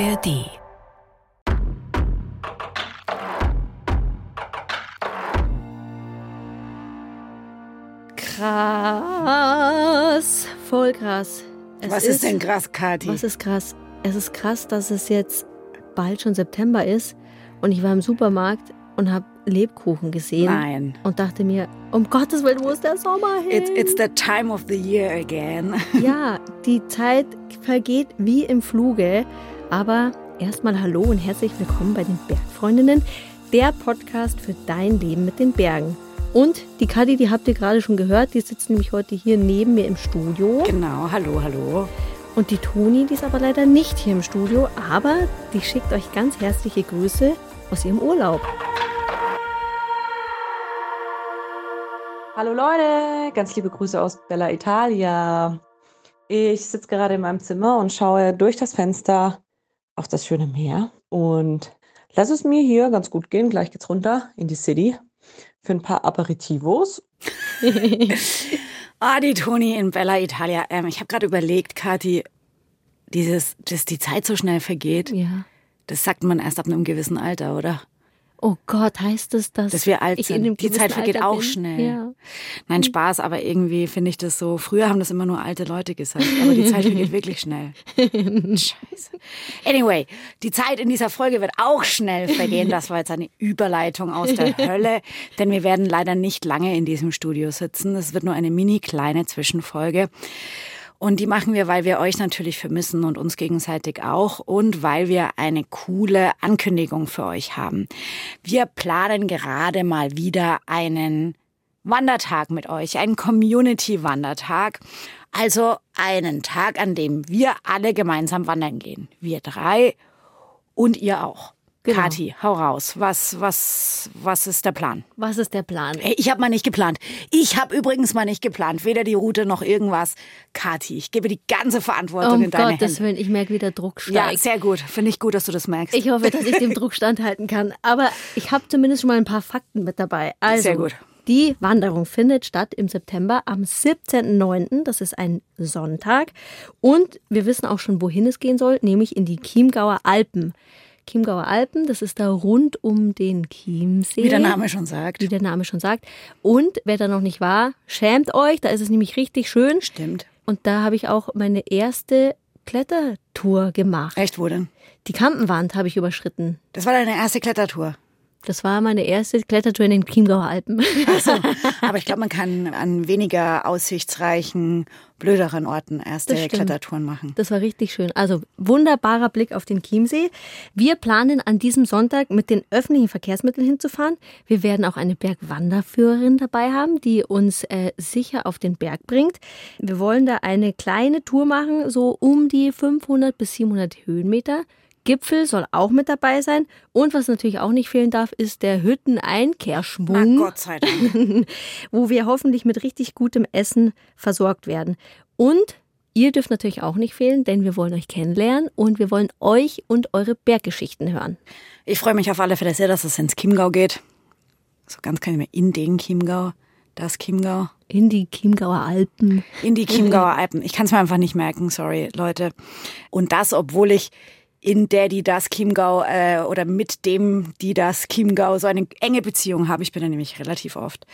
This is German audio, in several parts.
ARD. Krass, voll krass. Es Was ist, denn krass, Kathi? Was ist krass? Es ist krass, dass es jetzt bald schon September ist und ich war im Supermarkt und habe Lebkuchen gesehen Nein. und dachte mir, um Gottes Willen, wo ist der Sommer hin? It's, it's the time of the year again. Ja, die Zeit vergeht wie im Fluge. Aber erstmal Hallo und herzlich willkommen bei den Bergfreundinnen, der Podcast für dein Leben mit den Bergen. Und die Kadi, die habt ihr gerade schon gehört, die sitzt nämlich heute hier neben mir im Studio. Genau, hallo, hallo. Und die Toni, die ist aber leider nicht hier im Studio, aber die schickt euch ganz herzliche Grüße aus ihrem Urlaub. Hallo Leute, ganz liebe Grüße aus Bella Italia. Ich sitze gerade in meinem Zimmer und schaue durch das Fenster auf das schöne Meer und lass es mir hier ganz gut gehen. Gleich geht's runter in die City für ein paar Aperitivos. Ah, die Toni in Bella Italia. Ähm, ich habe gerade überlegt, Kathi, dieses, dass die Zeit so schnell vergeht, Ja. das sagt man erst ab einem gewissen Alter, oder? Oh Gott, heißt es, dass, Dass wir alt sind. Die Zeit vergeht Alter auch bin? schnell. Ja. Nein, Spaß, aber irgendwie finde ich das so. Früher haben das immer nur alte Leute gesagt, aber die Zeit vergeht wirklich schnell. Scheiße. Anyway, die Zeit in dieser Folge wird auch schnell vergehen. Das war jetzt eine Überleitung aus der Hölle, denn wir werden leider nicht lange in diesem Studio sitzen. Es wird nur eine mini kleine Zwischenfolge. Und die machen wir, weil wir euch natürlich vermissen und uns gegenseitig auch und weil wir eine coole Ankündigung für euch haben. Wir planen gerade mal wieder einen Wandertag mit euch, einen Community-Wandertag. Also einen Tag, an dem wir alle gemeinsam wandern gehen. Wir drei und ihr auch. Genau. Kathi, hau raus. Was, was, was ist der Plan? Was ist der Plan? Ey, ich habe mal nicht geplant. Ich habe übrigens mal nicht geplant. Weder die Route noch irgendwas. Kathi, ich gebe die ganze Verantwortung Um in deine Gottes Hände. Willen, ich merke, wie der Druck Ja, steigt. sehr gut. Finde ich gut, dass du das merkst. ich hoffe, dass ich dem Druck standhalten kann. Aber ich habe zumindest schon mal ein paar Fakten mit dabei. Also, Sehr gut. Die Wanderung findet statt im September am 17.09. Das ist ein Sonntag. Und wir wissen auch schon, wohin es gehen soll, nämlich in die Chiemgauer Alpen. Chiemgauer Alpen, das ist da rund um den Chiemsee. Wie der Name schon sagt. Wie der Name schon sagt. Und wer da noch nicht war, schämt euch, da ist es nämlich richtig schön. Stimmt. Und da habe ich auch meine erste Klettertour gemacht. Echt, wo denn? Die Kampenwand habe ich überschritten. Das war deine erste Klettertour. Das war meine erste Klettertour in den Chiemgauer Alpen. Achso, aber ich glaube, man kann an weniger aussichtsreichen, blöderen Orten erste. Klettertouren machen. Das war richtig schön. Also wunderbarer Blick auf den Chiemsee. Wir planen an diesem Sonntag mit den öffentlichen Verkehrsmitteln hinzufahren. Wir werden auch eine Bergwanderführerin dabei haben, die uns äh, sicher auf den Berg bringt. Wir wollen da eine kleine Tour machen, so um die 500 bis 700 Höhenmeter. Gipfel soll auch mit dabei sein. Und was natürlich auch nicht fehlen darf, ist der Na Hütteneinkehrschwung Gott sei Dank. wo wir hoffentlich mit richtig gutem Essen versorgt werden. Und ihr dürft natürlich auch nicht fehlen, denn wir wollen euch kennenlernen und wir wollen euch und eure Berggeschichten hören. Ich freue mich auf alle Fälle sehr, dass es ins Chiemgau geht. So ganz kann ich mir in den Chiemgau, das Chiemgau. In die Chiemgauer Alpen. In die Chiemgauer Alpen. Ich kann es mir einfach nicht merken, sorry, Leute. Und das, obwohl ich in der, die das Chiemgau äh, oder mit dem, die das Chiemgau so eine enge Beziehung habe. Ich bin da nämlich relativ oft.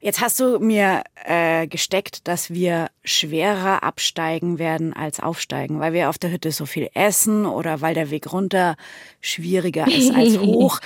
Jetzt hast du mir äh, gesteckt, dass wir schwerer absteigen werden als aufsteigen, weil wir auf der Hütte so viel essen oder weil der Weg runter schwieriger ist als hoch.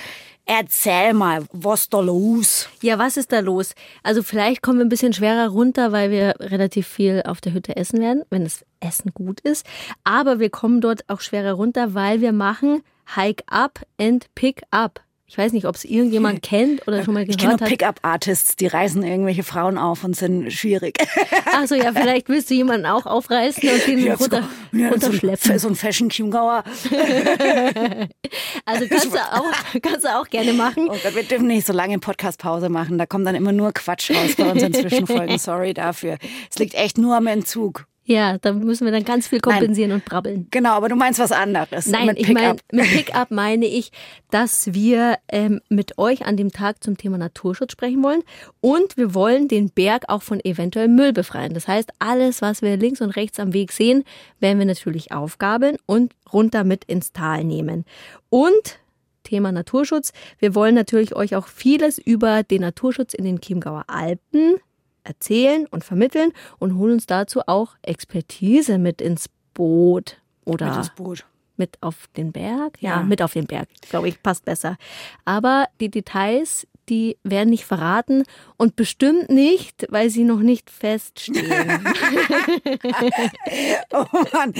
Erzähl mal, was da los? Ja, was ist da los? Also vielleicht kommen wir ein bisschen schwerer runter, weil wir relativ viel auf der Hütte essen werden, wenn das Essen gut ist. Aber wir kommen dort auch schwerer runter, weil wir machen Hike Up and Pick Up. Ich weiß nicht, ob es irgendjemand kennt oder schon mal Ich kenne gehört nur hat. Pickup-Artists, die reißen irgendwelche Frauen auf und sind schwierig. Achso, ja, vielleicht willst du jemanden auch aufreißen und den Ja, so- runter, ja, so, runterschleppen. so ein Fashion-Chiemgauer. Also kannst du, auch, kannst du auch gerne machen. Oh Gott, wir dürfen nicht so lange Podcast-Pause machen. Da kommt dann immer nur Quatsch raus bei unseren Zwischenfolgen. Sorry dafür. Es liegt echt nur am Entzug. Ja, da müssen wir dann ganz viel kompensieren Nein. und brabbeln. Genau, aber du meinst was anderes. Nein, mit ich meine, Pickup. mit Pickup meine ich, dass wir ähm, mit euch an dem Tag zum Thema Naturschutz sprechen wollen und wir wollen den Berg auch von eventuell Müll befreien. Das heißt, alles, was wir links und rechts am Weg sehen, werden wir natürlich aufgabeln und runter mit ins Tal nehmen. Und Thema Naturschutz. Wir wollen natürlich euch auch vieles über den Naturschutz in den Chiemgauer Alpen erzählen und vermitteln und holen uns dazu auch Expertise mit ins Boot oder Mit ins Boot. mit auf den Berg? Ja, Ja. mit auf den Berg, glaube ich, passt besser. Aber die Details, die werden nicht verraten und bestimmt nicht, weil sie noch nicht feststehen. Oh Mann.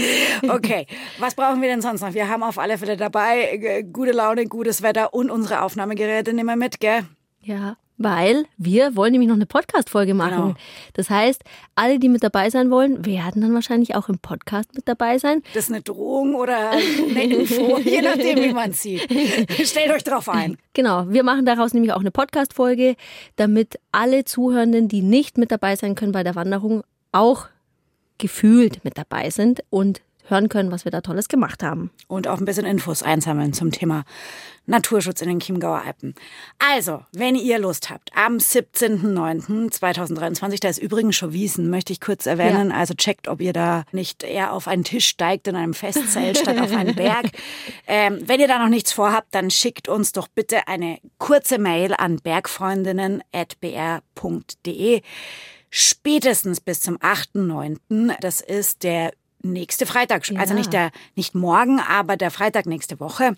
Okay, was brauchen wir denn sonst noch? Wir haben auf alle Fälle dabei äh, gute Laune, gutes Wetter und unsere Aufnahmegeräte nehmen wir mit, gell? ja, weil wir wollen nämlich noch eine Podcast-Folge machen. Genau. Das heißt, alle, die mit dabei sein wollen, werden dann wahrscheinlich auch im Podcast mit dabei sein. Das ist eine Drohung oder eine Info, je nachdem, wie man es sieht. Stellt euch drauf ein. Genau, wir machen daraus nämlich auch eine Podcast-Folge, damit alle Zuhörenden, die nicht mit dabei sein können bei der Wanderung, auch gefühlt mit dabei sind und hören können, was wir da Tolles gemacht haben. Und auch ein bisschen Infos einsammeln zum Thema Naturschutz in den Chiemgauer Alpen. Also, wenn ihr Lust habt, am 17.09.2023, da ist übrigens schon Wiesen, möchte ich kurz erwähnen. Also checkt, ob ihr da nicht eher auf einen Tisch steigt in einem Festzelt statt auf einen Berg. Ähm, wenn ihr da noch nichts vorhabt, dann schickt uns doch bitte eine kurze Mail an bergfreundinnen.br.de. Spätestens bis zum 8.9., das ist der nächste Freitag, also Ja. nicht der, nicht morgen, aber der Freitag nächste Woche.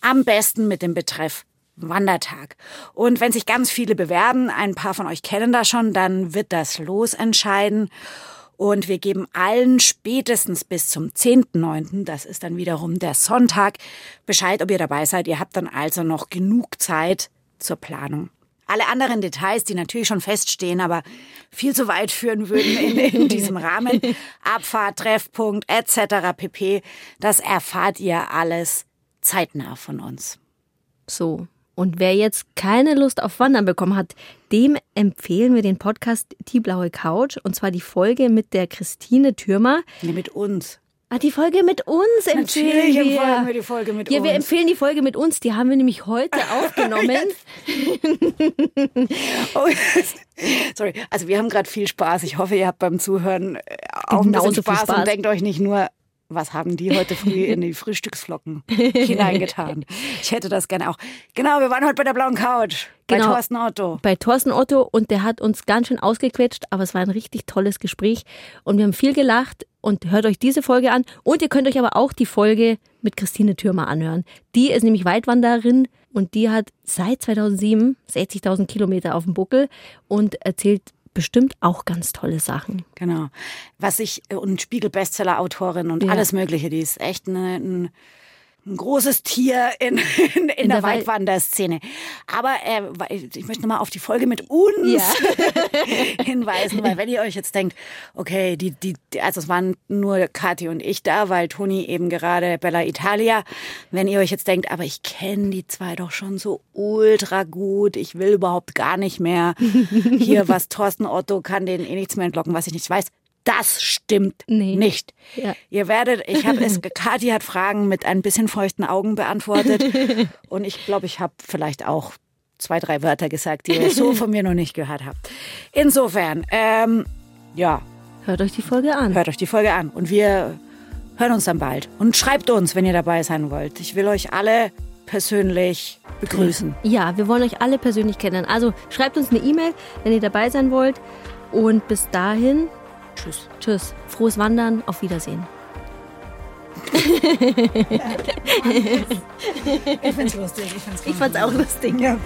Am besten mit dem Betreff Wandertag. Und wenn sich ganz viele bewerben, ein paar von euch kennen das schon, dann wird das Los entscheiden. Und wir geben allen spätestens bis zum 10.9., das ist dann wiederum der Sonntag, Bescheid, ob ihr dabei seid. Ihr habt dann also noch genug Zeit zur Planung. Alle anderen Details, die natürlich schon feststehen, aber viel zu weit führen würden in, in diesem Rahmen, Abfahrt, Treffpunkt etc. pp., das erfahrt ihr alles zeitnah von uns. So. Und wer jetzt keine Lust auf Wandern bekommen hat, dem empfehlen wir den Podcast Die blaue Couch. Und zwar die Folge mit der Christine Türmer. Nee, mit uns. Ah, die Folge mit uns empfehlen Natürlich wir. empfehlen wir die Folge mit ja, wir uns. empfehlen die Folge mit uns. Die haben wir nämlich heute aufgenommen. Oh, sorry, also wir haben gerade viel Spaß. Ich hoffe, ihr habt beim Zuhören äh, auch ein Genauso bisschen viel Spaß, Spaß. und denkt euch nicht nur, was haben die heute früh in die Frühstücksflocken hineingetan. Ich hätte das gerne auch. Genau, wir waren heute bei der blauen Couch. Bei Genau. Thorsten Otto. bei Thorsten Otto und der hat uns ganz schön ausgequetscht, aber es war ein richtig tolles Gespräch und wir haben viel gelacht und hört euch diese Folge an und ihr könnt euch aber auch die Folge mit Christine Thürmer anhören. Die ist nämlich Weitwanderin und die hat seit 2007 60.000 Kilometer auf dem Buckel und erzählt bestimmt auch ganz tolle Sachen. Genau. Was ich, und Spiegel-Bestseller-Autorin und Ja. alles Mögliche, die ist echt eine, ein, ein großes Tier in, in, in, der, der Wald- Weitwanderszene. Aber äh, ich möchte nochmal auf die Folge mit uns hinweisen, weil wenn ihr euch jetzt denkt, okay, die, die, die- also es waren nur Kathi und ich da, weil Toni eben gerade Bella Italia, wenn ihr euch jetzt denkt, aber ich kenne die zwei doch schon so ultra gut, ich will überhaupt gar nicht mehr hier was Thorsten Otto kann denen eh nichts mehr entlocken, was ich nicht weiß. Das stimmt Nee. nicht. Ja. Ihr werdet, ich habe es, Kathi hat Fragen mit ein bisschen feuchten Augen beantwortet und ich glaube, ich habe vielleicht auch zwei, drei Wörter gesagt, die ihr so von mir noch nicht gehört habt. Insofern, ähm, ja, Hört euch die Folge an. hört euch die Folge an und wir hören uns dann bald. Und schreibt uns, wenn ihr dabei sein wollt. Ich will euch alle persönlich begrüßen. Ja, wir wollen euch alle persönlich kennen. Also schreibt uns eine E-Mail, wenn ihr dabei sein wollt. Und bis dahin, Tschüss. tschüss. Frohes Wandern, auf Wiedersehen. Ich find's lustig. Ich find's Ich fand's auch lustig. Ja.